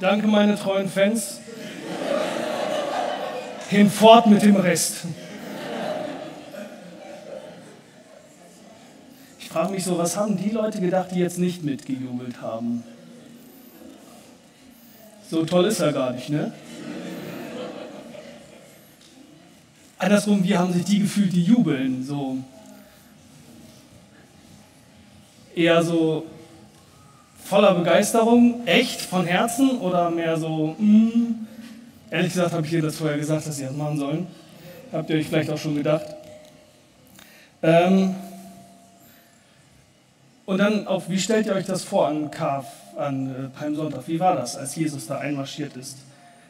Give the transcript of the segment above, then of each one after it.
Danke, meine treuen Fans. Hinfort mit dem Rest. Ich frage mich so, was haben die Leute gedacht, die jetzt nicht mitgejubelt haben? So toll ist er gar nicht, ne? Andersrum, wie haben sich die gefühlt, die jubeln? So eher so voller Begeisterung, echt, von Herzen oder mehr so, mm, ehrlich gesagt habe ich dir das vorher gesagt, dass sie das machen sollen. Habt ihr euch vielleicht auch schon gedacht. Ähm, und dann auch, wie stellt ihr euch das vor an Karf, an äh, Palmsonntag? Wie war das, als Jesus da einmarschiert ist?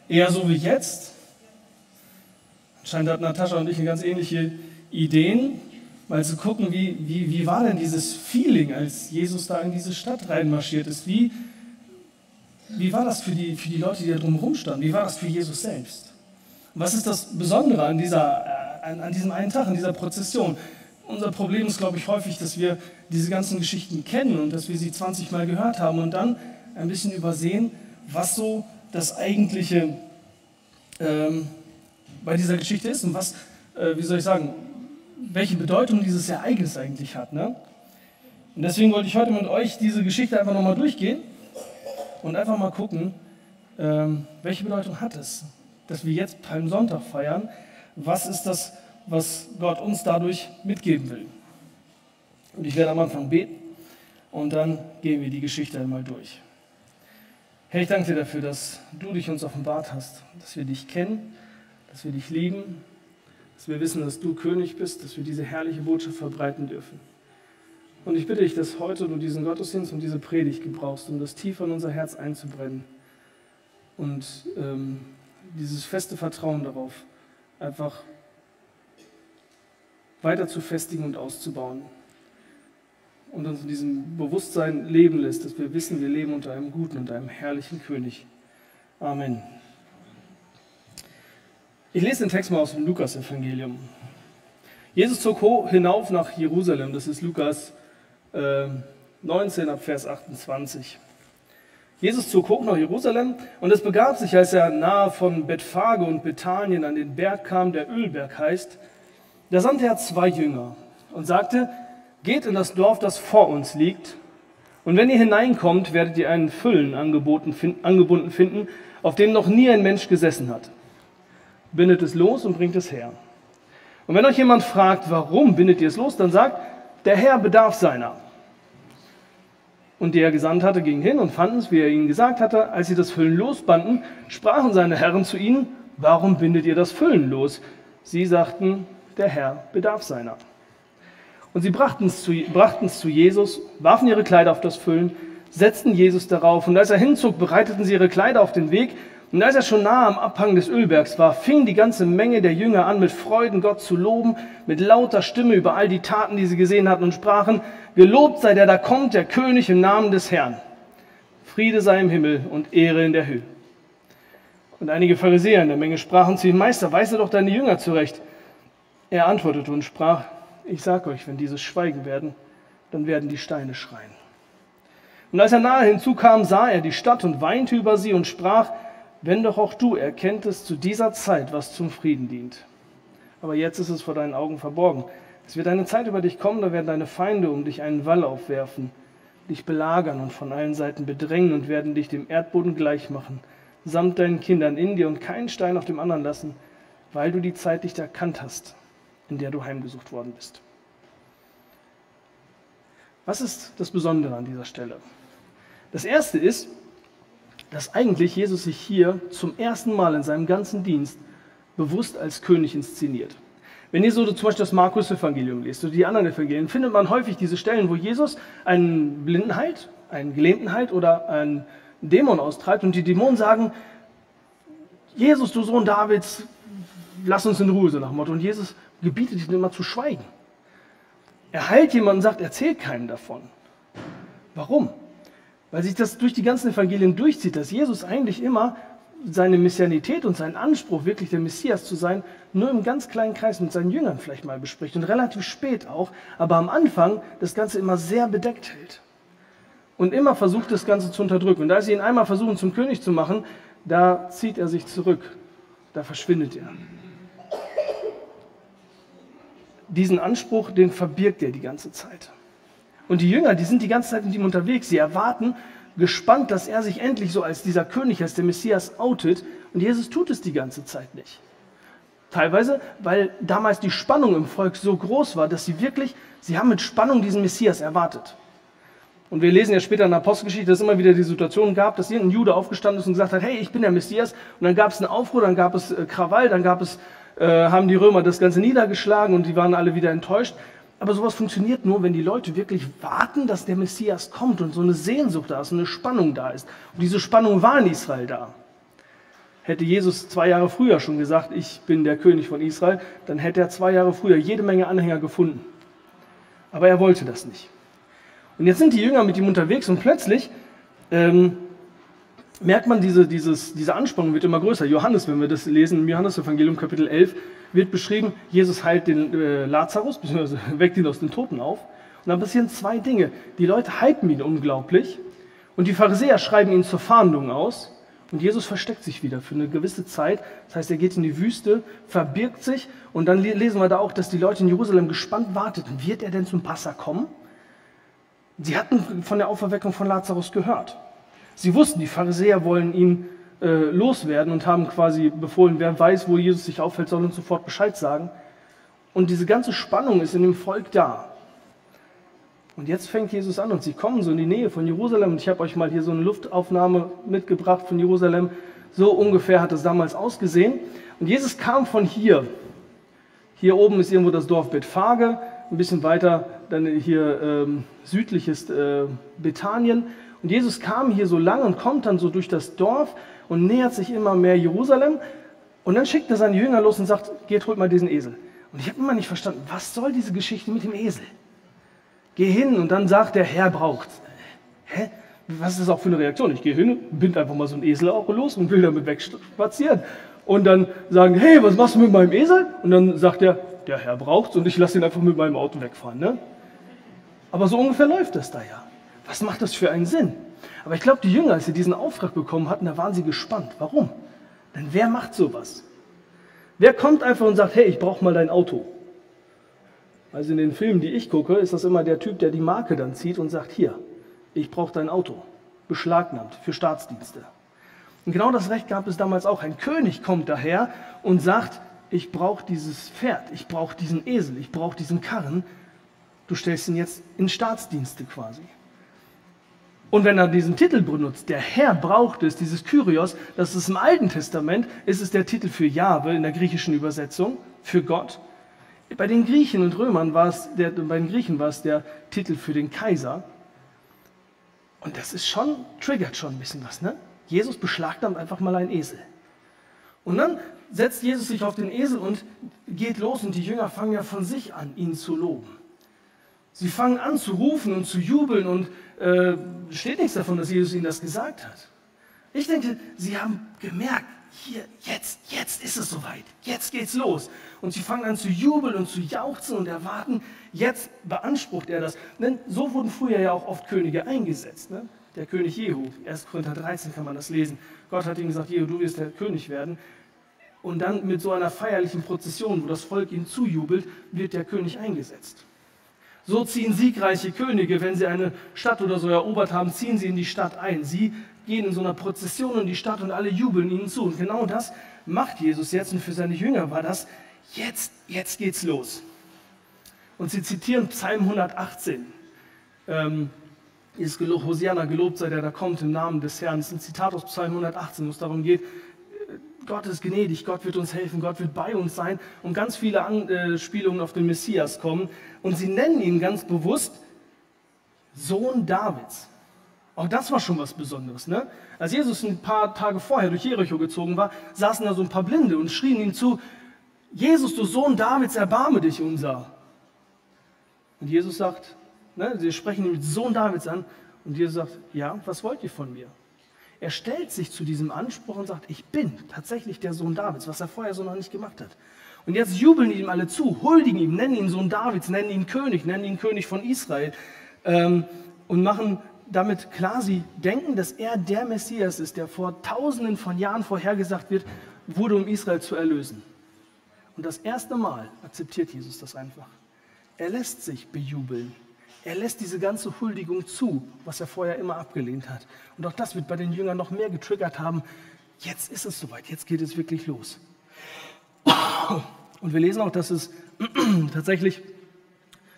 Eher so wie jetzt? Anscheinend hat Natascha und ich ganz ähnliche Ideen mal zu gucken, wie, wie, wie war denn dieses Feeling, als Jesus da in diese Stadt reinmarschiert ist? Wie, wie war das für die, für die Leute, die da drumherum standen? Wie war das für Jesus selbst? Was ist das Besondere an, dieser, äh, an, an diesem einen Tag, an dieser Prozession? Unser Problem ist, glaube ich, häufig, dass wir diese ganzen Geschichten kennen und dass wir sie 20 Mal gehört haben und dann ein bisschen übersehen, was so das eigentliche ähm, bei dieser Geschichte ist und was, äh, wie soll ich sagen, welche Bedeutung dieses Ereignis eigentlich hat. Ne? Und deswegen wollte ich heute mit euch diese Geschichte einfach nochmal durchgehen und einfach mal gucken, ähm, welche Bedeutung hat es, dass wir jetzt Palmsonntag feiern. Was ist das, was Gott uns dadurch mitgeben will? Und ich werde am Anfang beten und dann gehen wir die Geschichte einmal durch. Herr, ich danke dir dafür, dass du dich uns offenbart hast, dass wir dich kennen, dass wir dich lieben dass wir wissen, dass du König bist, dass wir diese herrliche Botschaft verbreiten dürfen. Und ich bitte dich, dass heute du diesen Gottesdienst und diese Predigt gebrauchst, um das tiefer in unser Herz einzubrennen und ähm, dieses feste Vertrauen darauf einfach weiter zu festigen und auszubauen und uns in diesem Bewusstsein leben lässt, dass wir wissen, wir leben unter einem guten und einem herrlichen König. Amen. Ich lese den Text mal aus dem Lukas-Evangelium. Jesus zog hinauf nach Jerusalem, das ist Lukas äh, 19 ab Vers 28. Jesus zog hoch nach Jerusalem und es begab sich, als er nahe von Bethphage und Bethanien an den Berg kam, der Ölberg heißt, da sandte er zwei Jünger und sagte, geht in das Dorf, das vor uns liegt, und wenn ihr hineinkommt, werdet ihr einen Füllen angeboten, angebunden finden, auf dem noch nie ein Mensch gesessen hat bindet es los und bringt es her. Und wenn euch jemand fragt, warum bindet ihr es los, dann sagt, der Herr bedarf seiner. Und die er gesandt hatte, gingen hin und fanden es, wie er ihnen gesagt hatte. Als sie das Füllen losbanden, sprachen seine Herren zu ihnen, warum bindet ihr das Füllen los? Sie sagten, der Herr bedarf seiner. Und sie brachten es zu, brachten es zu Jesus, warfen ihre Kleider auf das Füllen, setzten Jesus darauf. Und als er hinzog, bereiteten sie ihre Kleider auf den Weg und als er schon nahe am Abhang des Ölbergs war, fing die ganze Menge der Jünger an, mit Freuden Gott zu loben, mit lauter Stimme über all die Taten, die sie gesehen hatten und sprachen, gelobt sei der da kommt, der König im Namen des Herrn. Friede sei im Himmel und Ehre in der Höhe. Und einige Pharisäer in der Menge sprachen zu ihm, Meister, weise doch deine Jünger zurecht. Er antwortete und sprach, ich sag euch, wenn diese schweigen werden, dann werden die Steine schreien. Und als er nahe hinzukam, sah er die Stadt und weinte über sie und sprach, wenn doch auch du erkenntest zu dieser Zeit, was zum Frieden dient. Aber jetzt ist es vor deinen Augen verborgen. Es wird eine Zeit über dich kommen, da werden deine Feinde um dich einen Wall aufwerfen, dich belagern und von allen Seiten bedrängen und werden dich dem Erdboden gleich machen, samt deinen Kindern in dir und keinen Stein auf dem anderen lassen, weil du die Zeit nicht erkannt hast, in der du heimgesucht worden bist. Was ist das Besondere an dieser Stelle? Das erste ist, dass eigentlich Jesus sich hier zum ersten Mal in seinem ganzen Dienst bewusst als König inszeniert. Wenn ihr so zum Beispiel das Markus-Evangelium lest oder die anderen Evangelien, findet man häufig diese Stellen, wo Jesus einen Blinden heilt, einen Gelähmten heilt oder einen Dämon austreibt und die Dämonen sagen, Jesus, du Sohn Davids, lass uns in Ruhe, so nach Motto. Und Jesus gebietet ihnen immer zu schweigen. Er heilt jemanden und sagt, erzählt keinem davon. Warum? Weil sich das durch die ganzen Evangelien durchzieht, dass Jesus eigentlich immer seine Messianität und seinen Anspruch, wirklich der Messias zu sein, nur im ganz kleinen Kreis mit seinen Jüngern vielleicht mal bespricht und relativ spät auch, aber am Anfang das Ganze immer sehr bedeckt hält. und immer versucht, das Ganze zu unterdrücken. Und als sie ihn einmal versuchen, zum König zu machen, da zieht er sich zurück, da verschwindet er. Diesen Anspruch, den verbirgt er die ganze Zeit. Und die Jünger, die sind die ganze Zeit mit ihm unterwegs. Sie erwarten gespannt, dass er sich endlich so als dieser König, als der Messias outet. Und Jesus tut es die ganze Zeit nicht. Teilweise, weil damals die Spannung im Volk so groß war, dass sie wirklich, sie haben mit Spannung diesen Messias erwartet. Und wir lesen ja später in der Apostelgeschichte, dass es immer wieder die Situation gab, dass irgendein Jude aufgestanden ist und gesagt hat, hey, ich bin der Messias. Und dann gab es einen Aufruhr, dann gab es äh, Krawall, dann gab es, äh, haben die Römer das Ganze niedergeschlagen und die waren alle wieder enttäuscht. Aber sowas funktioniert nur, wenn die Leute wirklich warten, dass der Messias kommt und so eine Sehnsucht da ist, eine Spannung da ist. Und diese Spannung war in Israel da. Hätte Jesus zwei Jahre früher schon gesagt, ich bin der König von Israel, dann hätte er zwei Jahre früher jede Menge Anhänger gefunden. Aber er wollte das nicht. Und jetzt sind die Jünger mit ihm unterwegs und plötzlich ähm, merkt man, diese, dieses, diese Anspannung wird immer größer. Johannes, wenn wir das lesen, im Johannesevangelium Kapitel 11, wird beschrieben, Jesus heilt den äh, Lazarus, beziehungsweise weckt ihn aus den Toten auf. Und dann passieren zwei Dinge. Die Leute hypen ihn unglaublich und die Pharisäer schreiben ihn zur Fahndung aus. Und Jesus versteckt sich wieder für eine gewisse Zeit. Das heißt, er geht in die Wüste, verbirgt sich und dann lesen wir da auch, dass die Leute in Jerusalem gespannt warteten. Wird er denn zum Passa kommen? Sie hatten von der Auferweckung von Lazarus gehört. Sie wussten, die Pharisäer wollen ihn äh, loswerden und haben quasi befohlen, wer weiß, wo Jesus sich aufhält, soll uns sofort Bescheid sagen. Und diese ganze Spannung ist in dem Volk da. Und jetzt fängt Jesus an und sie kommen so in die Nähe von Jerusalem. Und ich habe euch mal hier so eine Luftaufnahme mitgebracht von Jerusalem. So ungefähr hat es damals ausgesehen. Und Jesus kam von hier. Hier oben ist irgendwo das Dorf Bethphage. Ein bisschen weiter dann hier ähm, südlich ist äh, Bethanien. Und Jesus kam hier so lang und kommt dann so durch das Dorf und nähert sich immer mehr Jerusalem. Und dann schickt er seine Jünger los und sagt, geht, holt mal diesen Esel. Und ich habe immer nicht verstanden, was soll diese Geschichte mit dem Esel? Geh hin und dann sagt der Herr braucht. Hä? Was ist das auch für eine Reaktion? Ich gehe hin, bind einfach mal so einen Esel auch los und will damit wegspazieren. Und dann sagen, hey, was machst du mit meinem Esel? Und dann sagt er, der Herr braucht's und ich lasse ihn einfach mit meinem Auto wegfahren. Ne? Aber so ungefähr läuft das da ja. Was macht das für einen Sinn? Aber ich glaube, die Jünger, als sie diesen Auftrag bekommen hatten, da waren sie gespannt. Warum? Denn wer macht sowas? Wer kommt einfach und sagt, hey, ich brauche mal dein Auto? Also in den Filmen, die ich gucke, ist das immer der Typ, der die Marke dann zieht und sagt, hier, ich brauche dein Auto, beschlagnahmt für Staatsdienste. Und genau das Recht gab es damals auch. Ein König kommt daher und sagt, ich brauche dieses Pferd, ich brauche diesen Esel, ich brauche diesen Karren. Du stellst ihn jetzt in Staatsdienste quasi. Und wenn er diesen Titel benutzt, der Herr braucht es, dieses Kyrios, das ist im Alten Testament, ist es der Titel für Jahwe in der griechischen Übersetzung, für Gott. Bei den Griechen und Römern war es, der, bei den Griechen war es der Titel für den Kaiser. Und das ist schon, triggert schon ein bisschen was, ne? Jesus beschlagnahmt einfach mal einen Esel. Und dann setzt Jesus sich auf den Esel und geht los und die Jünger fangen ja von sich an, ihn zu loben. Sie fangen an zu rufen und zu jubeln und äh, steht nichts davon, dass Jesus ihnen das gesagt hat. Ich denke, sie haben gemerkt, hier, jetzt, jetzt ist es soweit, jetzt geht's los. Und sie fangen an zu jubeln und zu jauchzen und erwarten, jetzt beansprucht er das. Denn so wurden früher ja auch oft Könige eingesetzt. Ne? Der König Jehu, 1. Korinther 13 kann man das lesen. Gott hat ihm gesagt, Jehu, du wirst der König werden. Und dann mit so einer feierlichen Prozession, wo das Volk ihm zujubelt, wird der König eingesetzt. So ziehen siegreiche Könige, wenn sie eine Stadt oder so erobert haben, ziehen sie in die Stadt ein. Sie gehen in so einer Prozession in die Stadt und alle jubeln ihnen zu. Und genau das macht Jesus jetzt. Und für seine Jünger war das, jetzt, jetzt geht's los. Und sie zitieren Psalm 118. Ähm, ist Hosianna, gelobt sei der, da kommt im Namen des Herrn. Das ist ein Zitat aus Psalm 118, wo es darum geht, Gott ist gnädig, Gott wird uns helfen, Gott wird bei uns sein und ganz viele Anspielungen auf den Messias kommen. Und sie nennen ihn ganz bewusst Sohn Davids. Auch das war schon was Besonderes. Ne? Als Jesus ein paar Tage vorher durch Jericho gezogen war, saßen da so ein paar Blinde und schrien ihm zu, Jesus, du Sohn Davids, erbarme dich unser. Und Jesus sagt, ne, sie sprechen ihn mit Sohn Davids an und Jesus sagt, ja, was wollt ihr von mir? Er stellt sich zu diesem Anspruch und sagt, ich bin tatsächlich der Sohn Davids, was er vorher so noch nicht gemacht hat. Und jetzt jubeln ihm alle zu, huldigen ihm, nennen ihn Sohn Davids, nennen ihn König, nennen ihn König von Israel ähm, und machen damit klar sie denken, dass er der Messias ist, der vor tausenden von Jahren vorhergesagt wird, wurde, um Israel zu erlösen. Und das erste Mal akzeptiert Jesus das einfach. Er lässt sich bejubeln. Er lässt diese ganze Huldigung zu, was er vorher immer abgelehnt hat. Und auch das wird bei den Jüngern noch mehr getriggert haben. Jetzt ist es soweit, jetzt geht es wirklich los. Und wir lesen auch, dass es tatsächlich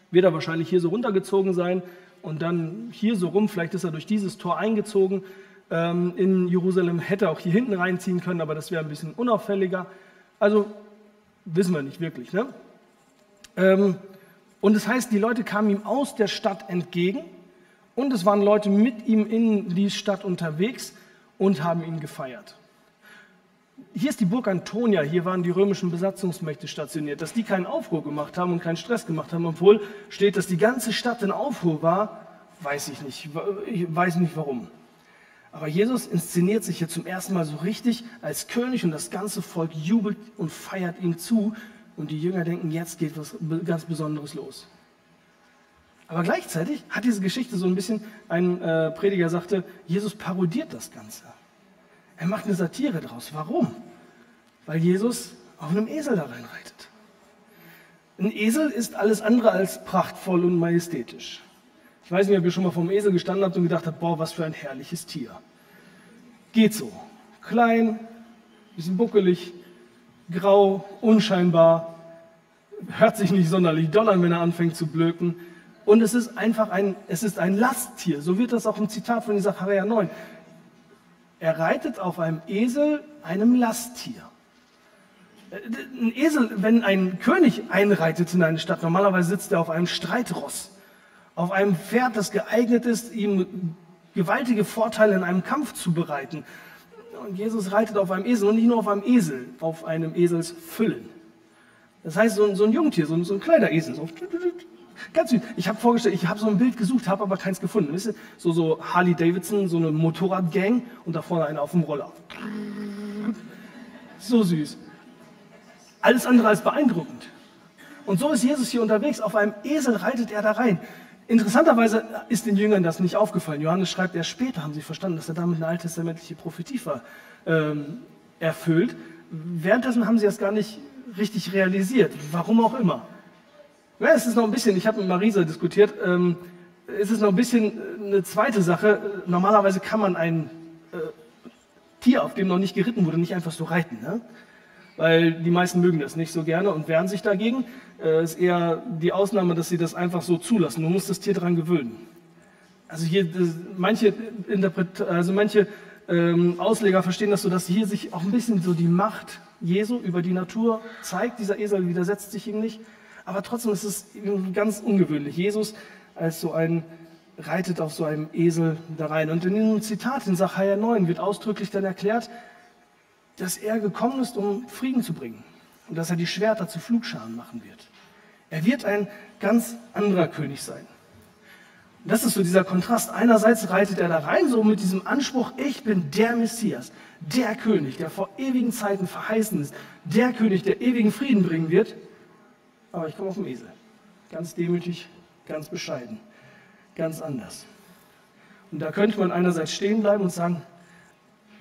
wird er wahrscheinlich hier so runtergezogen sein und dann hier so rum, vielleicht ist er durch dieses Tor eingezogen. Ähm, in Jerusalem hätte er auch hier hinten reinziehen können, aber das wäre ein bisschen unauffälliger. Also wissen wir nicht wirklich. Ne? Ähm, und das heißt, die Leute kamen ihm aus der Stadt entgegen und es waren Leute mit ihm in die Stadt unterwegs und haben ihn gefeiert. Hier ist die Burg Antonia, hier waren die römischen Besatzungsmächte stationiert, dass die keinen Aufruhr gemacht haben und keinen Stress gemacht haben, obwohl steht, dass die ganze Stadt in Aufruhr war, weiß ich nicht, ich weiß nicht warum. Aber Jesus inszeniert sich hier zum ersten Mal so richtig als König und das ganze Volk jubelt und feiert ihm zu und die Jünger denken, jetzt geht was ganz Besonderes los. Aber gleichzeitig hat diese Geschichte so ein bisschen, ein äh, Prediger sagte, Jesus parodiert das Ganze. Er macht eine Satire draus. Warum? Weil Jesus auf einem Esel da reinreitet. Ein Esel ist alles andere als prachtvoll und majestätisch. Ich weiß nicht, ob ihr schon mal vom Esel gestanden habt und gedacht habt, boah, was für ein herrliches Tier. Geht so. Klein, bisschen buckelig, grau, unscheinbar, hört sich nicht sonderlich an, wenn er anfängt zu blöken. Und es ist einfach ein, es ist ein Lasttier. So wird das auch im Zitat von Zachariah 9. Er reitet auf einem Esel, einem Lasttier. Ein Esel, wenn ein König einreitet in eine Stadt, normalerweise sitzt er auf einem Streitross, auf einem Pferd, das geeignet ist, ihm gewaltige Vorteile in einem Kampf zu bereiten. Und Jesus reitet auf einem Esel und nicht nur auf einem Esel, auf einem Eselsfüllen. Das heißt, so ein, so ein Jungtier, so ein, so ein kleiner Esel, so Ganz süß. Ich habe vorgestellt, ich habe so ein Bild gesucht, habe aber keins gefunden. Wisst ihr? So, so Harley Davidson, so eine Motorradgang und da vorne einer auf dem Roller. So süß. Alles andere als beeindruckend. Und so ist Jesus hier unterwegs. Auf einem Esel reitet er da rein. Interessanterweise ist den Jüngern das nicht aufgefallen. Johannes schreibt, erst später haben sie verstanden, dass er damit eine alttestamentliche Prophetie ver, ähm, erfüllt. Währenddessen haben sie das gar nicht richtig realisiert. Warum auch immer. Ja, es ist noch ein bisschen, ich habe mit Marisa diskutiert, ähm, es ist noch ein bisschen äh, eine zweite Sache. Normalerweise kann man ein äh, Tier, auf dem noch nicht geritten wurde, nicht einfach so reiten. Ne? Weil die meisten mögen das nicht so gerne und wehren sich dagegen. Es äh, ist eher die Ausnahme, dass sie das einfach so zulassen. Du musst das Tier daran gewöhnen. Also hier, manche, Interpret also manche ähm, Ausleger verstehen das so, dass hier sich auch ein bisschen so die Macht Jesu über die Natur zeigt. Dieser Esel widersetzt sich ihm nicht. Aber trotzdem ist es ganz ungewöhnlich. Jesus als so ein reitet auf so einem Esel da rein. Und in dem Zitat in Sacharja 9 wird ausdrücklich dann erklärt, dass er gekommen ist, um Frieden zu bringen und dass er die Schwerter zu Flugscharen machen wird. Er wird ein ganz anderer König sein. Und das ist so dieser Kontrast. Einerseits reitet er da rein, so mit diesem Anspruch, ich bin der Messias, der König, der vor ewigen Zeiten verheißen ist, der König, der ewigen Frieden bringen wird aber ich komme auf dem Esel. Ganz demütig, ganz bescheiden, ganz anders. Und da könnte man einerseits stehen bleiben und sagen,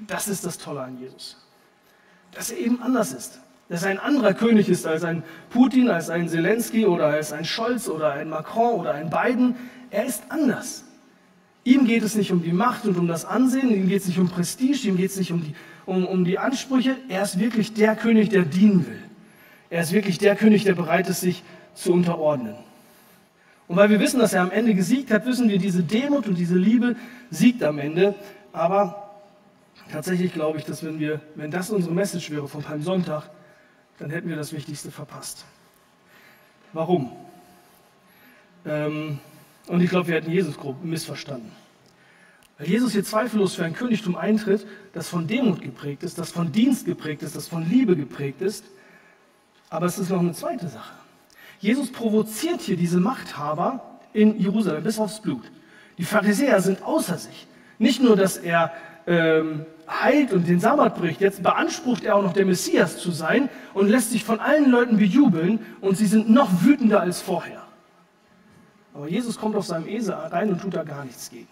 das ist das Tolle an Jesus. Dass er eben anders ist. Dass er ein anderer König ist als ein Putin, als ein Zelensky oder als ein Scholz oder ein Macron oder ein Biden. Er ist anders. Ihm geht es nicht um die Macht und um das Ansehen, ihm geht es nicht um Prestige, ihm geht es nicht um die, um, um die Ansprüche. Er ist wirklich der König, der dienen will. Er ist wirklich der König, der bereit ist, sich zu unterordnen. Und weil wir wissen, dass er am Ende gesiegt hat, wissen wir, diese Demut und diese Liebe siegt am Ende. Aber tatsächlich glaube ich, dass wenn, wir, wenn das unsere Message wäre vom Palmsonntag, dann hätten wir das Wichtigste verpasst. Warum? Ähm, und ich glaube, wir hätten Jesus grob missverstanden. Weil Jesus hier zweifellos für ein Königtum eintritt, das von Demut geprägt ist, das von Dienst geprägt ist, das von Liebe geprägt ist aber es ist noch eine zweite Sache. Jesus provoziert hier diese Machthaber in Jerusalem bis aufs Blut. Die Pharisäer sind außer sich. Nicht nur, dass er ähm, heilt und den Sabbat bricht, jetzt beansprucht er auch noch der Messias zu sein und lässt sich von allen Leuten bejubeln und sie sind noch wütender als vorher. Aber Jesus kommt auf seinem Esel rein und tut da gar nichts gegen.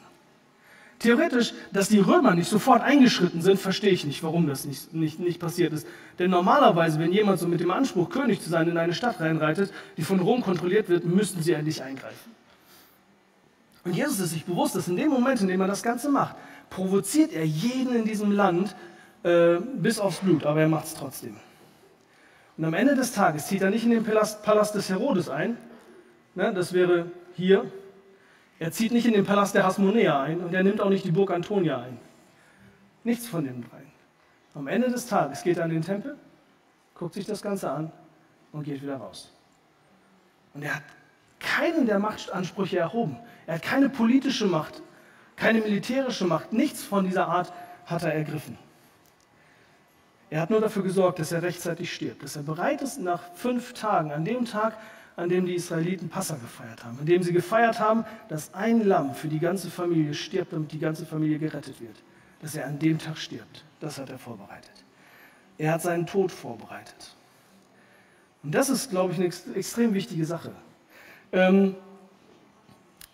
Theoretisch, dass die Römer nicht sofort eingeschritten sind, verstehe ich nicht, warum das nicht, nicht, nicht passiert ist. Denn normalerweise, wenn jemand so mit dem Anspruch, König zu sein, in eine Stadt reinreitet, die von Rom kontrolliert wird, müssten sie endlich eingreifen. Und Jesus ist sich bewusst, dass in dem Moment, in dem er das Ganze macht, provoziert er jeden in diesem Land äh, bis aufs Blut, aber er macht es trotzdem. Und am Ende des Tages zieht er nicht in den Palast, Palast des Herodes ein, ne, das wäre hier, er zieht nicht in den Palast der Hasmonea ein und er nimmt auch nicht die Burg Antonia ein. Nichts von den dreien. Am Ende des Tages geht er an den Tempel, guckt sich das Ganze an und geht wieder raus. Und er hat keinen der Machtansprüche erhoben. Er hat keine politische Macht, keine militärische Macht, nichts von dieser Art hat er ergriffen. Er hat nur dafür gesorgt, dass er rechtzeitig stirbt, dass er bereit ist, nach fünf Tagen, an dem Tag, an dem die Israeliten Passa gefeiert haben, an dem sie gefeiert haben, dass ein Lamm für die ganze Familie stirbt, damit die ganze Familie gerettet wird. Dass er an dem Tag stirbt, das hat er vorbereitet. Er hat seinen Tod vorbereitet. Und das ist, glaube ich, eine extrem wichtige Sache. Ähm,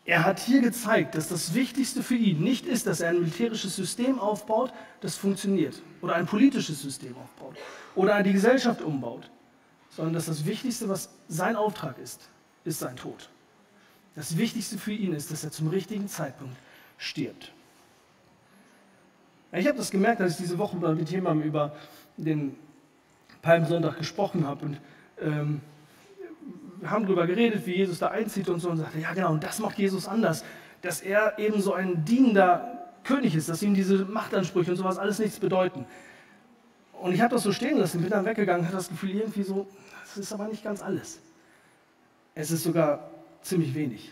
er hat hier gezeigt, dass das Wichtigste für ihn nicht ist, dass er ein militärisches System aufbaut, das funktioniert, oder ein politisches System aufbaut, oder die Gesellschaft umbaut, sondern dass das Wichtigste, was sein Auftrag ist, ist sein Tod. Das Wichtigste für ihn ist, dass er zum richtigen Zeitpunkt stirbt. Ich habe das gemerkt, als ich diese Woche mit jemandem über den Palmsonntag gesprochen habe und ähm, haben darüber geredet, wie Jesus da einzieht und so und sagte, ja genau, und das macht Jesus anders, dass er eben so ein dienender König ist, dass ihm diese Machtansprüche und sowas alles nichts bedeuten. Und ich habe das so stehen lassen, bin dann weggegangen, hatte das Gefühl, irgendwie so, das ist aber nicht ganz alles. Es ist sogar ziemlich wenig.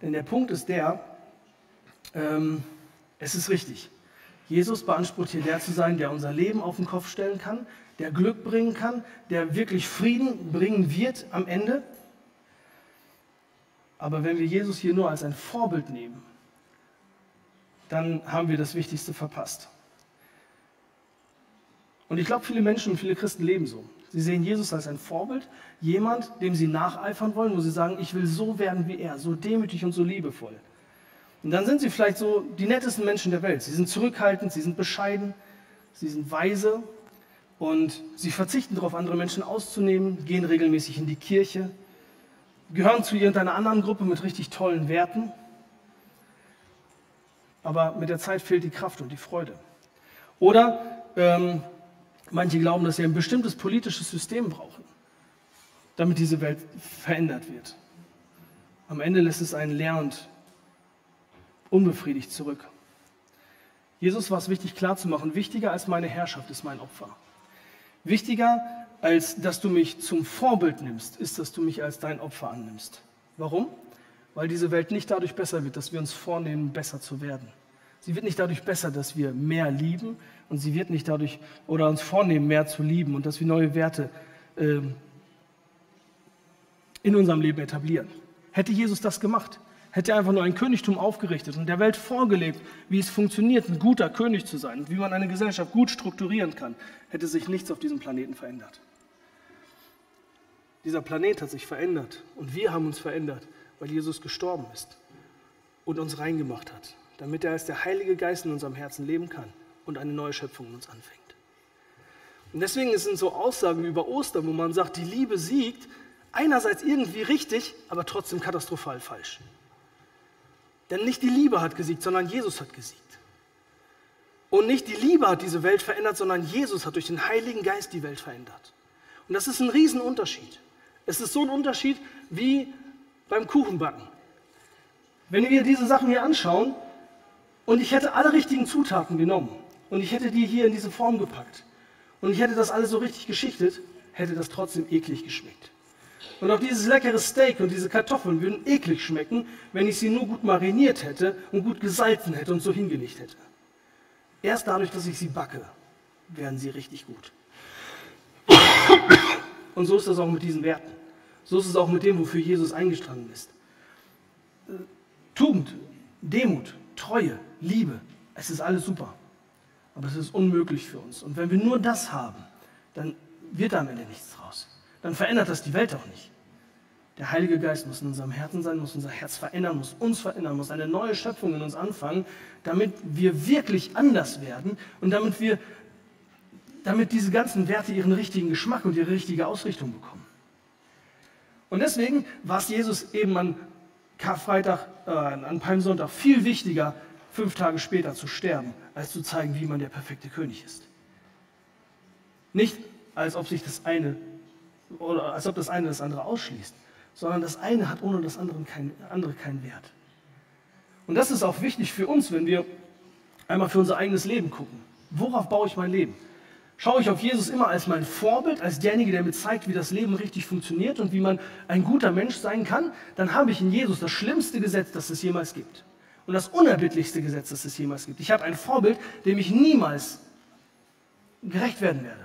Denn der Punkt ist der, ähm, es ist richtig. Jesus beansprucht hier der zu sein, der unser Leben auf den Kopf stellen kann, der Glück bringen kann, der wirklich Frieden bringen wird am Ende. Aber wenn wir Jesus hier nur als ein Vorbild nehmen, dann haben wir das Wichtigste verpasst. Und ich glaube, viele Menschen, viele Christen leben so. Sie sehen Jesus als ein Vorbild, jemand, dem sie nacheifern wollen, wo sie sagen, ich will so werden wie er, so demütig und so liebevoll. Und dann sind sie vielleicht so die nettesten Menschen der Welt. Sie sind zurückhaltend, sie sind bescheiden, sie sind weise und sie verzichten darauf, andere Menschen auszunehmen, gehen regelmäßig in die Kirche, gehören zu irgendeiner anderen Gruppe mit richtig tollen Werten. Aber mit der Zeit fehlt die Kraft und die Freude. Oder ähm, Manche glauben, dass sie ein bestimmtes politisches System brauchen, damit diese Welt verändert wird. Am Ende lässt es einen leer und unbefriedigt zurück. Jesus war es wichtig klarzumachen, wichtiger als meine Herrschaft ist mein Opfer. Wichtiger als dass du mich zum Vorbild nimmst, ist, dass du mich als dein Opfer annimmst. Warum? Weil diese Welt nicht dadurch besser wird, dass wir uns vornehmen, besser zu werden. Sie wird nicht dadurch besser, dass wir mehr lieben und sie wird nicht dadurch oder uns vornehmen, mehr zu lieben und dass wir neue Werte äh, in unserem Leben etablieren. Hätte Jesus das gemacht, hätte er einfach nur ein Königtum aufgerichtet und der Welt vorgelebt, wie es funktioniert, ein guter König zu sein und wie man eine Gesellschaft gut strukturieren kann, hätte sich nichts auf diesem Planeten verändert. Dieser Planet hat sich verändert und wir haben uns verändert, weil Jesus gestorben ist und uns reingemacht hat damit er als der Heilige Geist in unserem Herzen leben kann und eine neue Schöpfung in uns anfängt. Und deswegen sind so Aussagen über Ostern, wo man sagt, die Liebe siegt, einerseits irgendwie richtig, aber trotzdem katastrophal falsch. Denn nicht die Liebe hat gesiegt, sondern Jesus hat gesiegt. Und nicht die Liebe hat diese Welt verändert, sondern Jesus hat durch den Heiligen Geist die Welt verändert. Und das ist ein Riesenunterschied. Es ist so ein Unterschied wie beim Kuchenbacken. Wenn wir diese Sachen hier anschauen, und ich hätte alle richtigen Zutaten genommen und ich hätte die hier in diese Form gepackt und ich hätte das alles so richtig geschichtet, hätte das trotzdem eklig geschmeckt. Und auch dieses leckere Steak und diese Kartoffeln würden eklig schmecken, wenn ich sie nur gut mariniert hätte und gut gesalzen hätte und so hingelegt hätte. Erst dadurch, dass ich sie backe, werden sie richtig gut. Und so ist das auch mit diesen Werten. So ist es auch mit dem, wofür Jesus eingestanden ist. Tugend, Demut, Treue, Liebe, es ist alles super. Aber es ist unmöglich für uns. Und wenn wir nur das haben, dann wird da am Ende nichts draus. Dann verändert das die Welt auch nicht. Der Heilige Geist muss in unserem Herzen sein, muss unser Herz verändern, muss uns verändern, muss eine neue Schöpfung in uns anfangen, damit wir wirklich anders werden und damit wir, damit diese ganzen Werte ihren richtigen Geschmack und ihre richtige Ausrichtung bekommen. Und deswegen war es Jesus eben an Karfreitag, äh, an Palmsonntag viel wichtiger, fünf Tage später zu sterben, als zu zeigen, wie man der perfekte König ist. Nicht als ob sich das eine oder als ob das eine das andere ausschließt, sondern das eine hat ohne das andere, kein, andere keinen Wert. Und das ist auch wichtig für uns, wenn wir einmal für unser eigenes Leben gucken. Worauf baue ich mein Leben? Schaue ich auf Jesus immer als mein Vorbild, als derjenige, der mir zeigt, wie das Leben richtig funktioniert und wie man ein guter Mensch sein kann, dann habe ich in Jesus das schlimmste Gesetz, das es jemals gibt. Und das unerbittlichste Gesetz, das es jemals gibt. Ich habe ein Vorbild, dem ich niemals gerecht werden werde.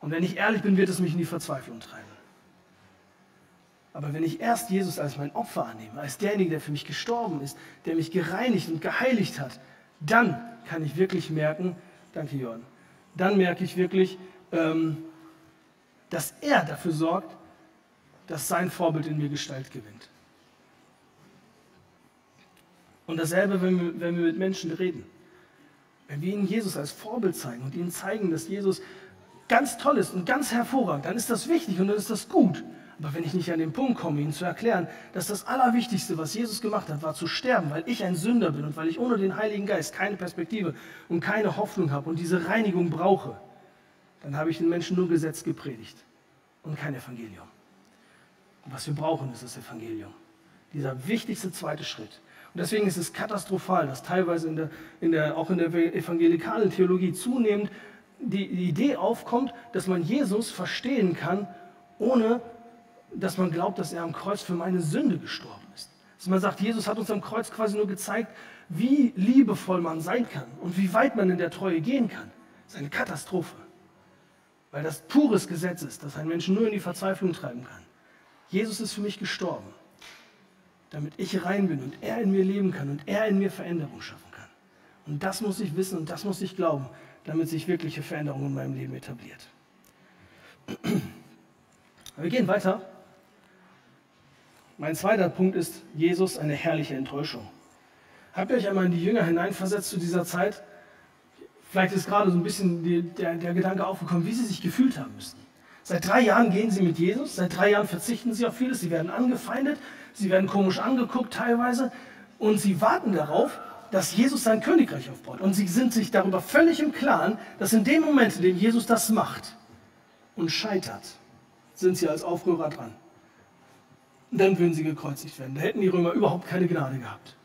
Und wenn ich ehrlich bin, wird es mich in die Verzweiflung treiben. Aber wenn ich erst Jesus als mein Opfer annehme, als derjenige, der für mich gestorben ist, der mich gereinigt und geheiligt hat, dann kann ich wirklich merken, danke Jörn, dann merke ich wirklich, ähm, dass er dafür sorgt, dass sein Vorbild in mir Gestalt gewinnt. Und dasselbe, wenn wir, wenn wir mit Menschen reden. Wenn wir ihnen Jesus als Vorbild zeigen und ihnen zeigen, dass Jesus ganz toll ist und ganz hervorragend, dann ist das wichtig und dann ist das gut. Aber wenn ich nicht an den Punkt komme, ihnen zu erklären, dass das Allerwichtigste, was Jesus gemacht hat, war zu sterben, weil ich ein Sünder bin und weil ich ohne den Heiligen Geist keine Perspektive und keine Hoffnung habe und diese Reinigung brauche, dann habe ich den Menschen nur Gesetz gepredigt und kein Evangelium. Und was wir brauchen, ist das Evangelium. Dieser wichtigste zweite Schritt. Und deswegen ist es katastrophal, dass teilweise in der, in der, auch in der evangelikalen Theologie zunehmend die, Idee aufkommt, dass man Jesus verstehen kann, ohne dass man glaubt, dass er am Kreuz für meine Sünde gestorben ist. Dass man sagt, Jesus hat uns am Kreuz quasi nur gezeigt, wie liebevoll man sein kann und wie weit man in der Treue gehen kann. Das ist eine Katastrophe. Weil das pures Gesetz ist, das einen Menschen nur in die Verzweiflung treiben kann. Jesus ist für mich gestorben, damit ich rein bin und er in mir leben kann und er in mir Veränderung schaffen kann. Und das muss ich wissen und das muss ich glauben, damit sich wirkliche Veränderung in meinem Leben etabliert. Wir gehen weiter. Mein zweiter Punkt ist Jesus eine herrliche Enttäuschung. Habt ihr euch einmal in die Jünger hineinversetzt zu dieser Zeit? Vielleicht ist gerade so ein bisschen die, der, der Gedanke aufgekommen, wie sie sich gefühlt haben müssten. Seit drei Jahren gehen sie mit Jesus, seit drei Jahren verzichten sie auf vieles, sie werden angefeindet, sie werden komisch angeguckt teilweise und sie warten darauf, dass Jesus sein Königreich aufbaut. Und sie sind sich darüber völlig im Klaren, dass in dem Moment, in dem Jesus das macht und scheitert, sind sie als Aufrührer dran dann würden sie gekreuzigt werden. Da hätten die Römer überhaupt keine Gnade gehabt.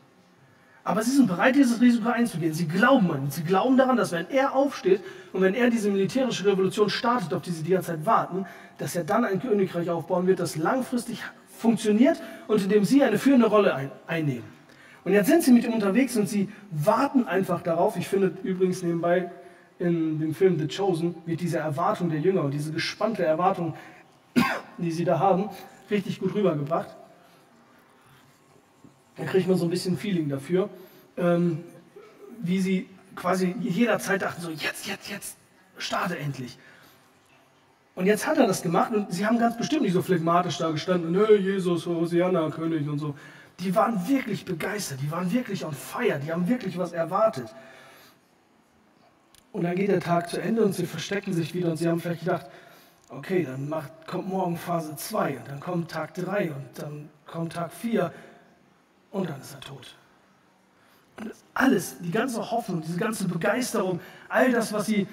Aber sie sind bereit, dieses Risiko einzugehen. Sie glauben an ihn. Sie glauben daran, dass wenn er aufsteht und wenn er diese militärische Revolution startet, auf die sie die ganze Zeit warten, dass er dann ein Königreich aufbauen wird, das langfristig funktioniert und in dem sie eine führende Rolle ein einnehmen. Und jetzt sind sie mit ihm unterwegs und sie warten einfach darauf. Ich finde übrigens nebenbei in dem Film The Chosen wird diese Erwartung der Jünger und diese gespannte Erwartung, die sie da haben, richtig gut rübergebracht. Dann kriegt man so ein bisschen Feeling dafür, ähm, wie sie quasi jederzeit dachten, so jetzt, jetzt, jetzt, starte endlich. Und jetzt hat er das gemacht und sie haben ganz bestimmt nicht so phlegmatisch da gestanden, hey, Jesus, Hosianna, König und so. Die waren wirklich begeistert, die waren wirklich on fire, die haben wirklich was erwartet. Und dann geht der Tag zu Ende und sie verstecken sich wieder und sie haben vielleicht gedacht, Okay, dann macht, kommt morgen Phase 2 und dann kommt Tag 3 und dann kommt Tag 4 und dann ist er tot. Und alles, die ganze Hoffnung, diese ganze Begeisterung, all das, was sie,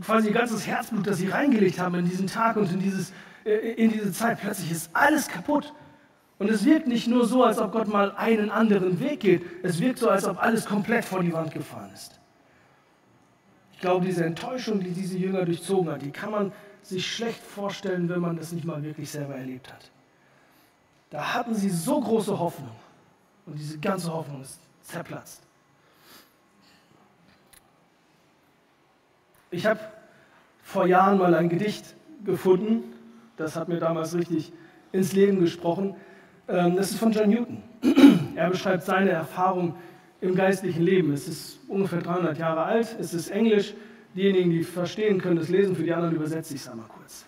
quasi ihr ganzes Herzblut, das sie reingelegt haben in diesen Tag und in, dieses, äh, in diese Zeit, plötzlich ist alles kaputt. Und es wirkt nicht nur so, als ob Gott mal einen anderen Weg geht, es wirkt so, als ob alles komplett vor die Wand gefahren ist. Ich glaube, diese Enttäuschung, die diese Jünger durchzogen hat, die kann man sich schlecht vorstellen, wenn man das nicht mal wirklich selber erlebt hat. Da hatten sie so große Hoffnung und diese ganze Hoffnung ist zerplatzt. Ich habe vor Jahren mal ein Gedicht gefunden, das hat mir damals richtig ins Leben gesprochen. Ähm, das ist von John Newton. Er beschreibt seine Erfahrung im geistlichen Leben. Es ist ungefähr 300 Jahre alt, es ist Englisch, Diejenigen, die verstehen, können das lesen, für die anderen übersetze ich es einmal kurz.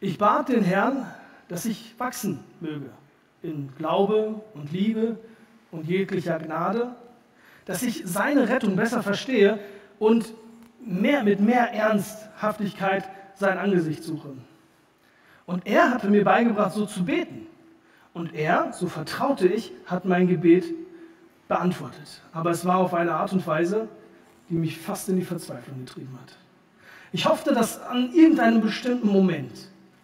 Ich bat den Herrn, dass ich wachsen möge in Glaube und Liebe und jeglicher Gnade, dass ich seine Rettung besser verstehe und mehr, mit mehr Ernsthaftigkeit sein Angesicht suche. Und er hatte mir beigebracht, so zu beten. Und er, so vertraute ich, hat mein Gebet beantwortet. Aber es war auf eine Art und Weise, die mich fast in die Verzweiflung getrieben hat. Ich hoffte, dass an irgendeinem bestimmten Moment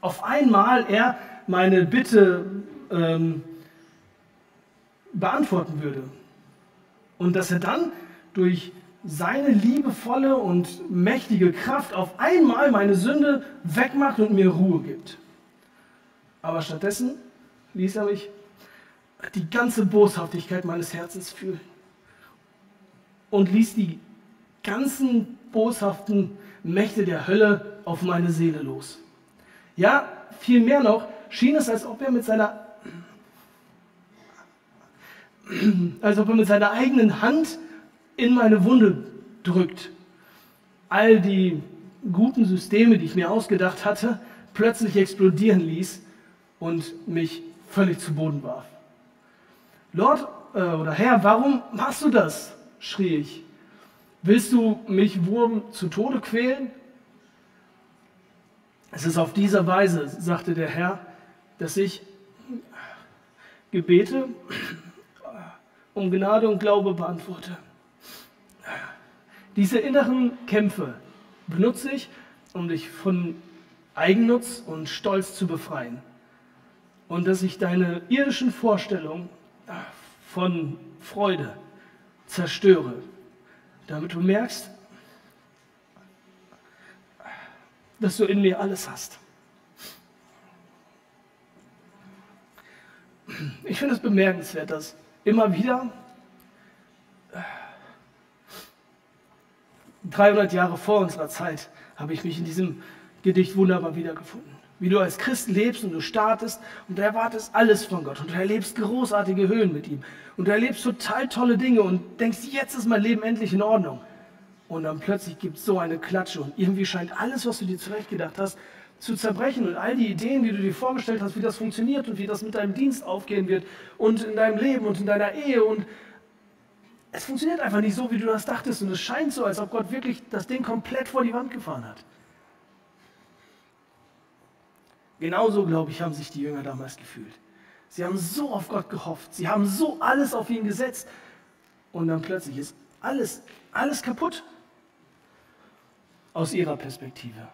auf einmal er meine Bitte ähm, beantworten würde. Und dass er dann durch seine liebevolle und mächtige Kraft auf einmal meine Sünde wegmacht und mir Ruhe gibt. Aber stattdessen ließ er mich die ganze Boshaftigkeit meines Herzens fühlen und ließ die ganzen boshaften Mächte der Hölle auf meine Seele los. Ja, viel mehr noch schien es, als ob er mit seiner als ob er mit seiner eigenen Hand in meine Wunde drückt. All die guten Systeme, die ich mir ausgedacht hatte, plötzlich explodieren ließ und mich völlig zu Boden warf. Lord äh, oder Herr, warum machst du das? schrie ich. Willst du mich Wurm zu Tode quälen? Es ist auf diese Weise, sagte der Herr, dass ich Gebete um Gnade und Glaube beantworte. Diese inneren Kämpfe benutze ich, um dich von Eigennutz und Stolz zu befreien. Und dass ich deine irdischen Vorstellungen von Freude zerstöre, damit du merkst, dass du in mir alles hast. Ich finde es bemerkenswert, dass immer wieder 300 Jahre vor unserer Zeit habe ich mich in diesem Gedicht wunderbar wiedergefunden. Wie du als Christ lebst und du startest und du erwartest alles von Gott und du erlebst großartige Höhen mit ihm und du erlebst total tolle Dinge und denkst, jetzt ist mein Leben endlich in Ordnung. Und dann plötzlich gibt es so eine Klatsche und irgendwie scheint alles, was du dir zurechtgedacht hast, zu zerbrechen und all die Ideen, die du dir vorgestellt hast, wie das funktioniert und wie das mit deinem Dienst aufgehen wird und in deinem Leben und in deiner Ehe und es funktioniert einfach nicht so, wie du das dachtest und es scheint so, als ob Gott wirklich das Ding komplett vor die Wand gefahren hat. Genauso, glaube ich, haben sich die Jünger damals gefühlt. Sie haben so auf Gott gehofft, sie haben so alles auf ihn gesetzt und dann plötzlich ist alles, alles kaputt aus ihrer Perspektive.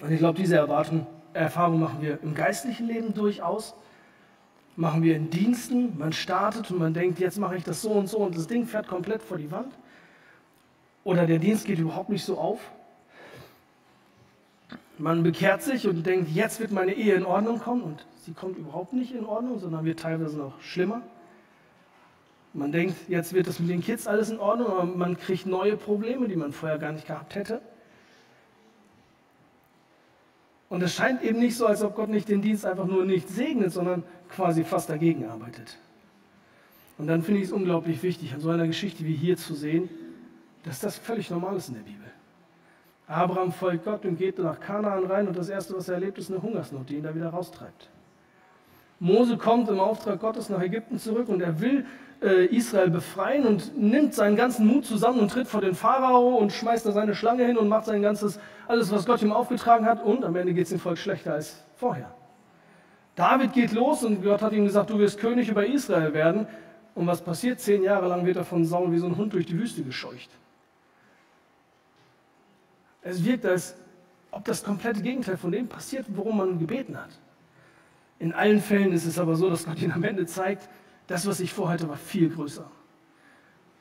Und ich glaube, diese Erwartung, Erfahrung machen wir im geistlichen Leben durchaus, machen wir in Diensten. Man startet und man denkt, jetzt mache ich das so und so und das Ding fährt komplett vor die Wand. Oder der Dienst geht überhaupt nicht so auf. Man bekehrt sich und denkt, jetzt wird meine Ehe in Ordnung kommen und sie kommt überhaupt nicht in Ordnung, sondern wird teilweise noch schlimmer. Man denkt, jetzt wird das mit den Kids alles in Ordnung, aber man kriegt neue Probleme, die man vorher gar nicht gehabt hätte. Und es scheint eben nicht so, als ob Gott nicht den Dienst einfach nur nicht segnet, sondern quasi fast dagegen arbeitet. Und dann finde ich es unglaublich wichtig, an so einer Geschichte wie hier zu sehen, dass das völlig normal ist in der Bibel. Abraham folgt Gott und geht nach Kanaan rein und das Erste, was er erlebt, ist eine Hungersnot, die ihn da wieder raustreibt. Mose kommt im Auftrag Gottes nach Ägypten zurück und er will äh, Israel befreien und nimmt seinen ganzen Mut zusammen und tritt vor den Pharao und schmeißt da seine Schlange hin und macht sein ganzes, alles, was Gott ihm aufgetragen hat und am Ende geht es dem Volk schlechter als vorher. David geht los und Gott hat ihm gesagt, du wirst König über Israel werden. Und was passiert? Zehn Jahre lang wird er von Saul wie so ein Hund durch die Wüste gescheucht. Es wirkt, als ob das komplette Gegenteil von dem passiert, worum man gebeten hat. In allen Fällen ist es aber so, dass Gott ihn am Ende zeigt, das, was ich vorhatte, war viel größer.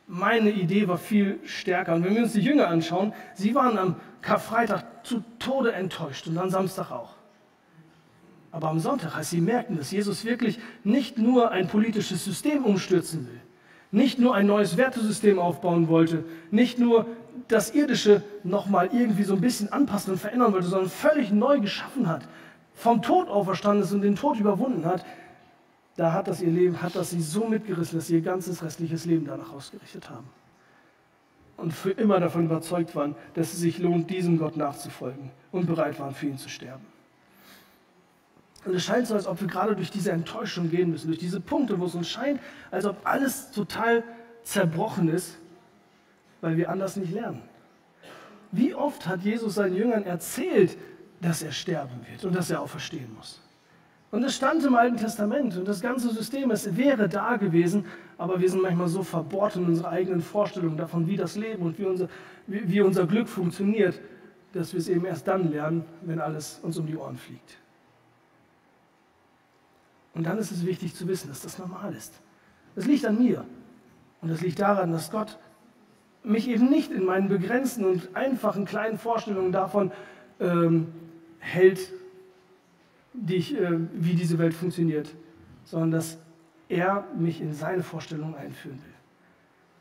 Meine Idee war viel stärker. Und wenn wir uns die Jünger anschauen, sie waren am Karfreitag zu Tode enttäuscht und am Samstag auch. Aber am Sonntag, als sie merkten, dass Jesus wirklich nicht nur ein politisches System umstürzen will, nicht nur ein neues Wertesystem aufbauen wollte, nicht nur das Irdische nochmal irgendwie so ein bisschen anpassen und verändern wollte, sondern völlig neu geschaffen hat, vom Tod auferstanden ist und den Tod überwunden hat, da hat das ihr Leben, hat das sie so mitgerissen, dass sie ihr ganzes restliches Leben danach ausgerichtet haben. Und für immer davon überzeugt waren, dass es sich lohnt, diesem Gott nachzufolgen und bereit waren, für ihn zu sterben. Und es scheint so, als ob wir gerade durch diese Enttäuschung gehen müssen, durch diese Punkte, wo es uns scheint, als ob alles total zerbrochen ist, weil wir anders nicht lernen. Wie oft hat Jesus seinen Jüngern erzählt, dass er sterben wird und dass er auch verstehen muss? Und es stand im Alten Testament und das ganze System, es wäre da gewesen, aber wir sind manchmal so verbohrt in unserer eigenen Vorstellung davon, wie das Leben und wie unser, wie, wie unser Glück funktioniert, dass wir es eben erst dann lernen, wenn alles uns um die Ohren fliegt. Und dann ist es wichtig zu wissen, dass das normal ist. Das liegt an mir. Und das liegt daran, dass Gott mich eben nicht in meinen begrenzten und einfachen kleinen Vorstellungen davon ähm, hält, die ich, äh, wie diese Welt funktioniert, sondern dass er mich in seine Vorstellungen einführen will.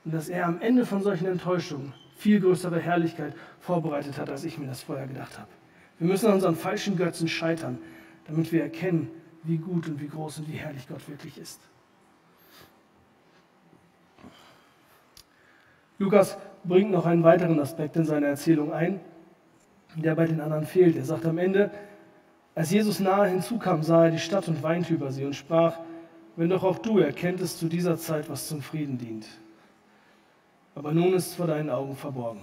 Und dass er am Ende von solchen Enttäuschungen viel größere Herrlichkeit vorbereitet hat, als ich mir das vorher gedacht habe. Wir müssen an unseren falschen Götzen scheitern, damit wir erkennen, wie gut und wie groß und wie herrlich Gott wirklich ist. Lukas bringt noch einen weiteren Aspekt in seiner Erzählung ein, der bei den anderen fehlt. Er sagt am Ende, als Jesus nahe hinzukam, sah er die Stadt und weinte über sie und sprach, wenn doch auch du erkenntest zu dieser Zeit, was zum Frieden dient. Aber nun ist es vor deinen Augen verborgen.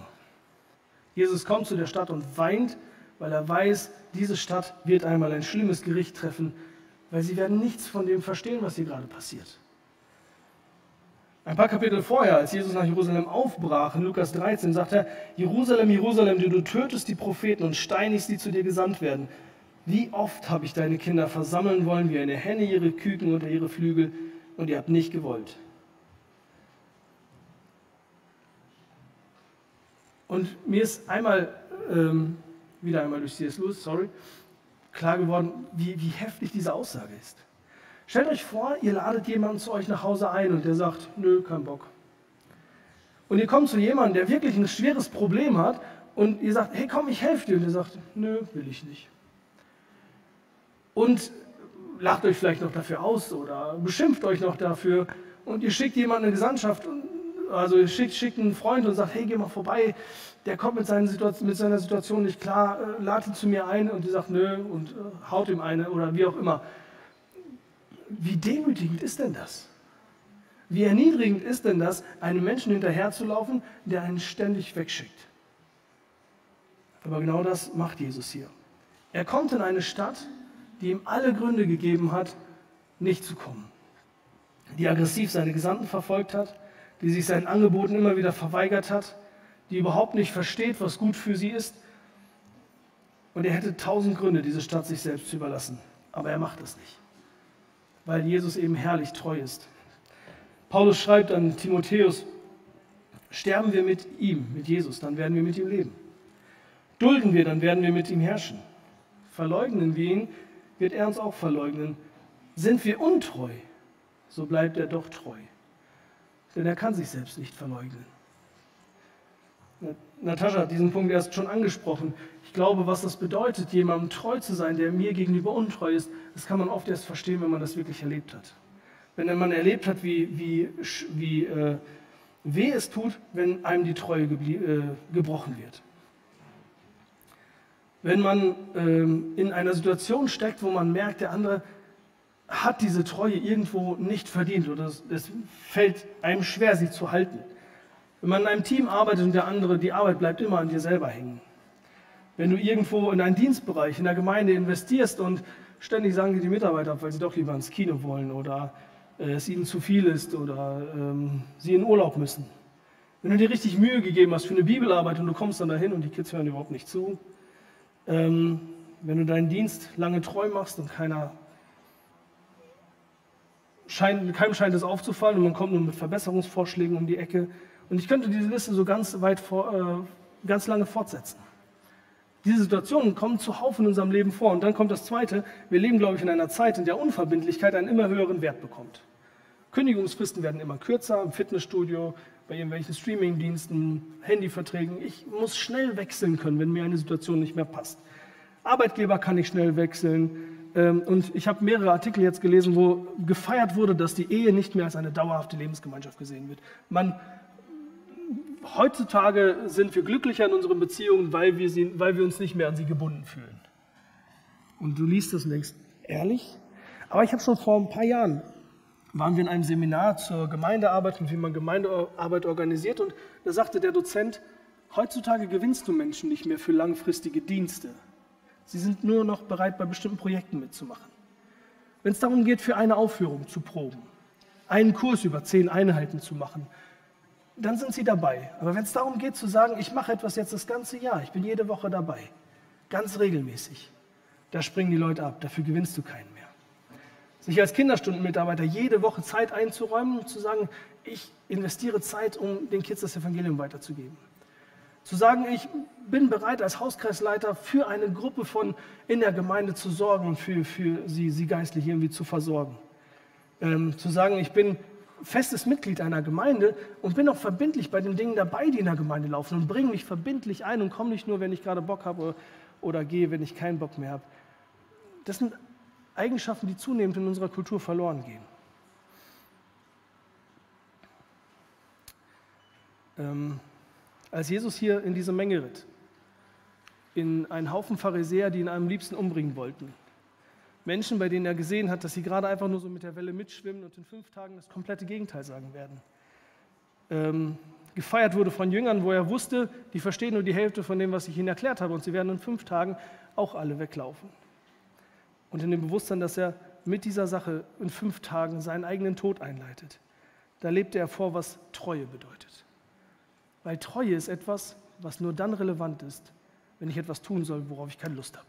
Jesus kommt zu der Stadt und weint, weil er weiß, diese Stadt wird einmal ein schlimmes Gericht treffen, weil sie werden nichts von dem verstehen, was hier gerade passiert. Ein paar Kapitel vorher, als Jesus nach Jerusalem aufbrach, in Lukas 13, sagt er, Jerusalem, Jerusalem, du, tötest die Propheten und steinigst, die zu dir gesandt werden. Wie oft habe ich deine Kinder versammeln wollen, wie eine Henne ihre Küken unter ihre Flügel, und ihr habt nicht gewollt. Und mir ist einmal, ähm, wieder einmal durch C.S. Lewis, sorry, klar geworden, wie, wie heftig diese Aussage ist. Stellt euch vor, ihr ladet jemanden zu euch nach Hause ein und der sagt, nö, kein Bock. Und ihr kommt zu jemandem, der wirklich ein schweres Problem hat und ihr sagt, hey komm, ich helfe dir. Und der sagt, nö, will ich nicht. Und lacht euch vielleicht noch dafür aus oder beschimpft euch noch dafür und ihr schickt jemanden in Gesandtschaft, also ihr schickt, schickt einen Freund und sagt, hey, geh mal vorbei, der kommt mit, mit seiner Situation nicht klar, äh, lad ihn zu mir ein und die sagt, nö, und äh, haut ihm eine oder wie auch immer. Wie demütigend ist denn das? Wie erniedrigend ist denn das, einem Menschen hinterherzulaufen, der einen ständig wegschickt? Aber genau das macht Jesus hier. Er kommt in eine Stadt, die ihm alle Gründe gegeben hat, nicht zu kommen. Die aggressiv seine Gesandten verfolgt hat, die sich seinen Angeboten immer wieder verweigert hat, die überhaupt nicht versteht, was gut für sie ist. Und er hätte tausend Gründe, diese Stadt sich selbst zu überlassen. Aber er macht es nicht weil Jesus eben herrlich treu ist. Paulus schreibt an Timotheus, sterben wir mit ihm, mit Jesus, dann werden wir mit ihm leben. Dulden wir, dann werden wir mit ihm herrschen. Verleugnen wir ihn, wird er uns auch verleugnen. Sind wir untreu, so bleibt er doch treu. Denn er kann sich selbst nicht verleugnen. Natascha hat diesen Punkt erst schon angesprochen. Ich glaube, was das bedeutet, jemandem treu zu sein, der mir gegenüber untreu ist, das kann man oft erst verstehen, wenn man das wirklich erlebt hat. Wenn man erlebt hat, wie, wie, wie äh, weh es tut, wenn einem die Treue äh, gebrochen wird. Wenn man ähm, in einer Situation steckt, wo man merkt, der andere hat diese Treue irgendwo nicht verdient oder es, es fällt einem schwer, sie zu halten. Wenn man in einem Team arbeitet und der andere, die Arbeit bleibt immer an dir selber hängen. Wenn du irgendwo in einen Dienstbereich, in der Gemeinde investierst und ständig sagen dir die Mitarbeiter ab, weil sie doch lieber ins Kino wollen oder äh, es ihnen zu viel ist oder ähm, sie in Urlaub müssen. Wenn du dir richtig Mühe gegeben hast für eine Bibelarbeit und du kommst dann dahin und die Kids hören überhaupt nicht zu. Ähm, wenn du deinen Dienst lange treu machst und keiner scheint, keinem scheint es aufzufallen und man kommt nur mit Verbesserungsvorschlägen um die Ecke, und ich könnte diese Liste so ganz weit vor, äh, ganz lange fortsetzen. Diese Situationen kommen zuhauf in unserem Leben vor. Und dann kommt das Zweite. Wir leben, glaube ich, in einer Zeit, in der Unverbindlichkeit einen immer höheren Wert bekommt. Kündigungsfristen werden immer kürzer im Fitnessstudio, bei irgendwelchen Streamingdiensten, Handyverträgen. Ich muss schnell wechseln können, wenn mir eine Situation nicht mehr passt. Arbeitgeber kann ich schnell wechseln. Ähm, und ich habe mehrere Artikel jetzt gelesen, wo gefeiert wurde, dass die Ehe nicht mehr als eine dauerhafte Lebensgemeinschaft gesehen wird. Man heutzutage sind wir glücklicher in unseren Beziehungen, weil wir, sie, weil wir uns nicht mehr an sie gebunden fühlen. Und du liest das und denkst, ehrlich. Aber ich habe schon vor ein paar Jahren, waren wir in einem Seminar zur Gemeindearbeit und wie man Gemeindearbeit organisiert und da sagte der Dozent, heutzutage gewinnst du Menschen nicht mehr für langfristige Dienste. Sie sind nur noch bereit, bei bestimmten Projekten mitzumachen. Wenn es darum geht, für eine Aufführung zu proben, einen Kurs über zehn Einheiten zu machen, dann sind sie dabei. Aber wenn es darum geht zu sagen, ich mache etwas jetzt das ganze Jahr, ich bin jede Woche dabei, ganz regelmäßig, da springen die Leute ab, dafür gewinnst du keinen mehr. Sich als Kinderstundenmitarbeiter jede Woche Zeit einzuräumen und zu sagen, ich investiere Zeit, um den Kids das Evangelium weiterzugeben. Zu sagen, ich bin bereit, als Hauskreisleiter für eine Gruppe von in der Gemeinde zu sorgen und für, für sie, sie geistlich irgendwie zu versorgen. Ähm, zu sagen, ich bin festes Mitglied einer Gemeinde und bin auch verbindlich bei den Dingen dabei, die in der Gemeinde laufen und bringe mich verbindlich ein und komme nicht nur, wenn ich gerade Bock habe oder, oder gehe, wenn ich keinen Bock mehr habe. Das sind Eigenschaften, die zunehmend in unserer Kultur verloren gehen. Ähm, als Jesus hier in diese Menge ritt, in einen Haufen Pharisäer, die ihn am liebsten umbringen wollten, Menschen, bei denen er gesehen hat, dass sie gerade einfach nur so mit der Welle mitschwimmen und in fünf Tagen das komplette Gegenteil sagen werden. Ähm, gefeiert wurde von Jüngern, wo er wusste, die verstehen nur die Hälfte von dem, was ich ihnen erklärt habe und sie werden in fünf Tagen auch alle weglaufen. Und in dem Bewusstsein, dass er mit dieser Sache in fünf Tagen seinen eigenen Tod einleitet, da lebte er vor, was Treue bedeutet. Weil Treue ist etwas, was nur dann relevant ist, wenn ich etwas tun soll, worauf ich keine Lust habe.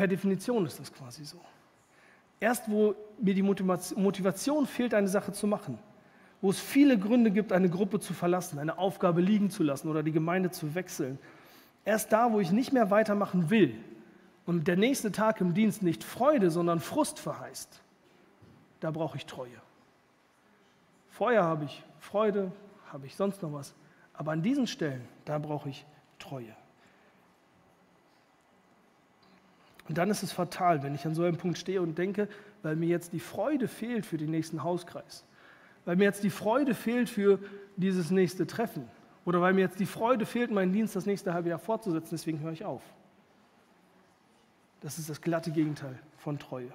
Per Definition ist das quasi so. Erst wo mir die Motivation fehlt, eine Sache zu machen, wo es viele Gründe gibt, eine Gruppe zu verlassen, eine Aufgabe liegen zu lassen oder die Gemeinde zu wechseln, erst da, wo ich nicht mehr weitermachen will und der nächste Tag im Dienst nicht Freude, sondern Frust verheißt, da brauche ich Treue. Vorher habe ich Freude, habe ich sonst noch was, aber an diesen Stellen, da brauche ich Treue. Und dann ist es fatal, wenn ich an so einem Punkt stehe und denke, weil mir jetzt die Freude fehlt für den nächsten Hauskreis, weil mir jetzt die Freude fehlt für dieses nächste Treffen oder weil mir jetzt die Freude fehlt, meinen Dienst das nächste halbe Jahr fortzusetzen, deswegen höre ich auf. Das ist das glatte Gegenteil von Treue.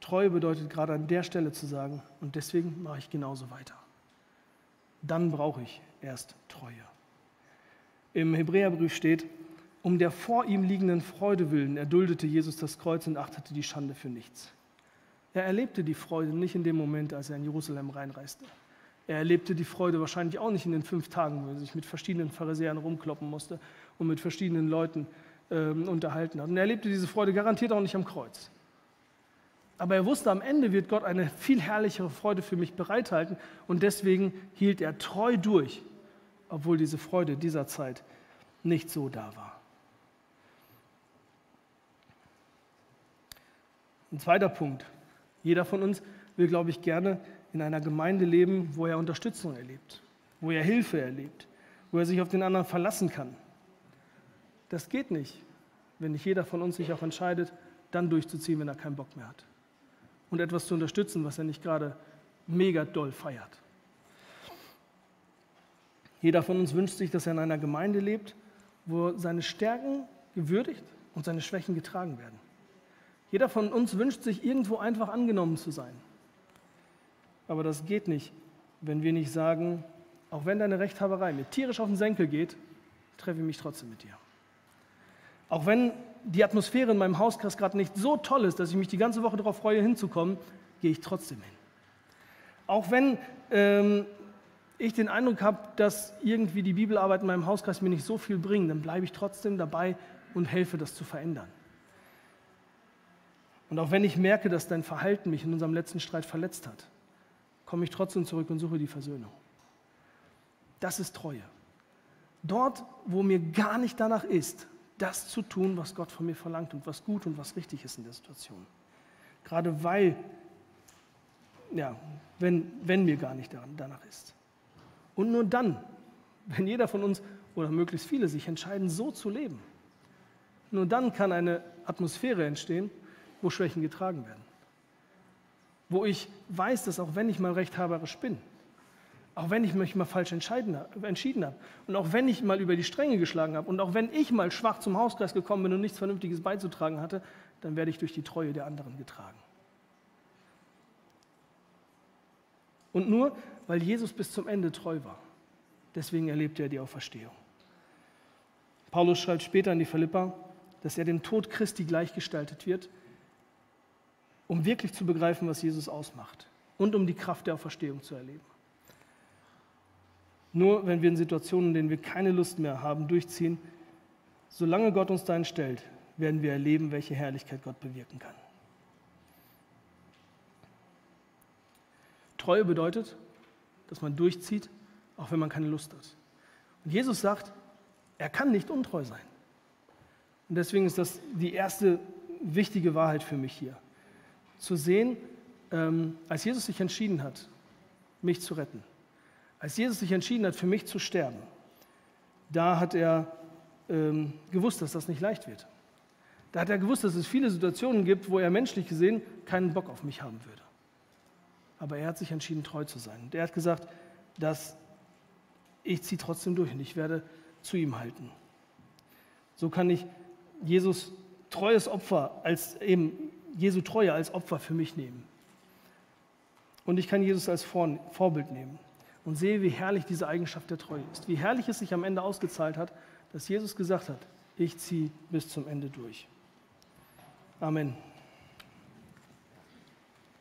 Treue bedeutet gerade an der Stelle zu sagen, und deswegen mache ich genauso weiter. Dann brauche ich erst Treue. Im Hebräerbrief steht, um der vor ihm liegenden Freude willen erduldete Jesus das Kreuz und achtete die Schande für nichts. Er erlebte die Freude nicht in dem Moment, als er in Jerusalem reinreiste. Er erlebte die Freude wahrscheinlich auch nicht in den fünf Tagen, wo er sich mit verschiedenen Pharisäern rumkloppen musste und mit verschiedenen Leuten äh, unterhalten hat. Und er erlebte diese Freude garantiert auch nicht am Kreuz. Aber er wusste, am Ende wird Gott eine viel herrlichere Freude für mich bereithalten und deswegen hielt er treu durch, obwohl diese Freude dieser Zeit nicht so da war. Ein zweiter Punkt. Jeder von uns will, glaube ich, gerne in einer Gemeinde leben, wo er Unterstützung erlebt, wo er Hilfe erlebt, wo er sich auf den anderen verlassen kann. Das geht nicht, wenn nicht jeder von uns sich auch entscheidet, dann durchzuziehen, wenn er keinen Bock mehr hat. Und etwas zu unterstützen, was er nicht gerade mega doll feiert. Jeder von uns wünscht sich, dass er in einer Gemeinde lebt, wo seine Stärken gewürdigt und seine Schwächen getragen werden. Jeder von uns wünscht sich irgendwo einfach angenommen zu sein. Aber das geht nicht, wenn wir nicht sagen, auch wenn deine Rechthaberei mir tierisch auf den Senkel geht, treffe ich mich trotzdem mit dir. Auch wenn die Atmosphäre in meinem Hauskreis gerade nicht so toll ist, dass ich mich die ganze Woche darauf freue, hinzukommen, gehe ich trotzdem hin. Auch wenn ähm, ich den Eindruck habe, dass irgendwie die Bibelarbeit in meinem Hauskreis mir nicht so viel bringt, dann bleibe ich trotzdem dabei und helfe, das zu verändern. Und auch wenn ich merke, dass dein Verhalten mich in unserem letzten Streit verletzt hat, komme ich trotzdem zurück und suche die Versöhnung. Das ist Treue. Dort, wo mir gar nicht danach ist, das zu tun, was Gott von mir verlangt und was gut und was richtig ist in der Situation. Gerade weil, ja, wenn, wenn mir gar nicht danach ist. Und nur dann, wenn jeder von uns oder möglichst viele sich entscheiden, so zu leben, nur dann kann eine Atmosphäre entstehen, wo Schwächen getragen werden. Wo ich weiß, dass auch wenn ich mal rechthaberisch bin, Auch wenn ich mich mal falsch entschieden habe. Und auch wenn ich mal über die Stränge geschlagen habe. Und auch wenn ich mal schwach zum Hauskreis gekommen bin und nichts Vernünftiges beizutragen hatte, dann werde ich durch die Treue der anderen getragen. Und nur, weil Jesus bis zum Ende treu war. Deswegen erlebte er die Auferstehung. Paulus schreibt später an die Philippa, dass er dem Tod Christi gleichgestaltet wird, um wirklich zu begreifen, was Jesus ausmacht und um die Kraft der Auferstehung zu erleben. Nur wenn wir in Situationen, in denen wir keine Lust mehr haben, durchziehen, solange Gott uns dahin stellt, werden wir erleben, welche Herrlichkeit Gott bewirken kann. Treue bedeutet, dass man durchzieht, auch wenn man keine Lust hat. Und Jesus sagt, er kann nicht untreu sein. Und deswegen ist das die erste wichtige Wahrheit für mich hier. Zu sehen, ähm, als Jesus sich entschieden hat, mich zu retten, als Jesus sich entschieden hat, für mich zu sterben, da hat er ähm, gewusst, dass das nicht leicht wird. Da hat er gewusst, dass es viele Situationen gibt, wo er menschlich gesehen keinen Bock auf mich haben würde. Aber er hat sich entschieden, treu zu sein. Und er hat gesagt, dass ich ziehe trotzdem durch und ich werde zu ihm halten. So kann ich Jesus treues Opfer als eben Jesu Treue als Opfer für mich nehmen. Und ich kann Jesus als Vorbild nehmen und sehe, wie herrlich diese Eigenschaft der Treue ist. Wie herrlich es sich am Ende ausgezahlt hat, dass Jesus gesagt hat, ich ziehe bis zum Ende durch. Amen.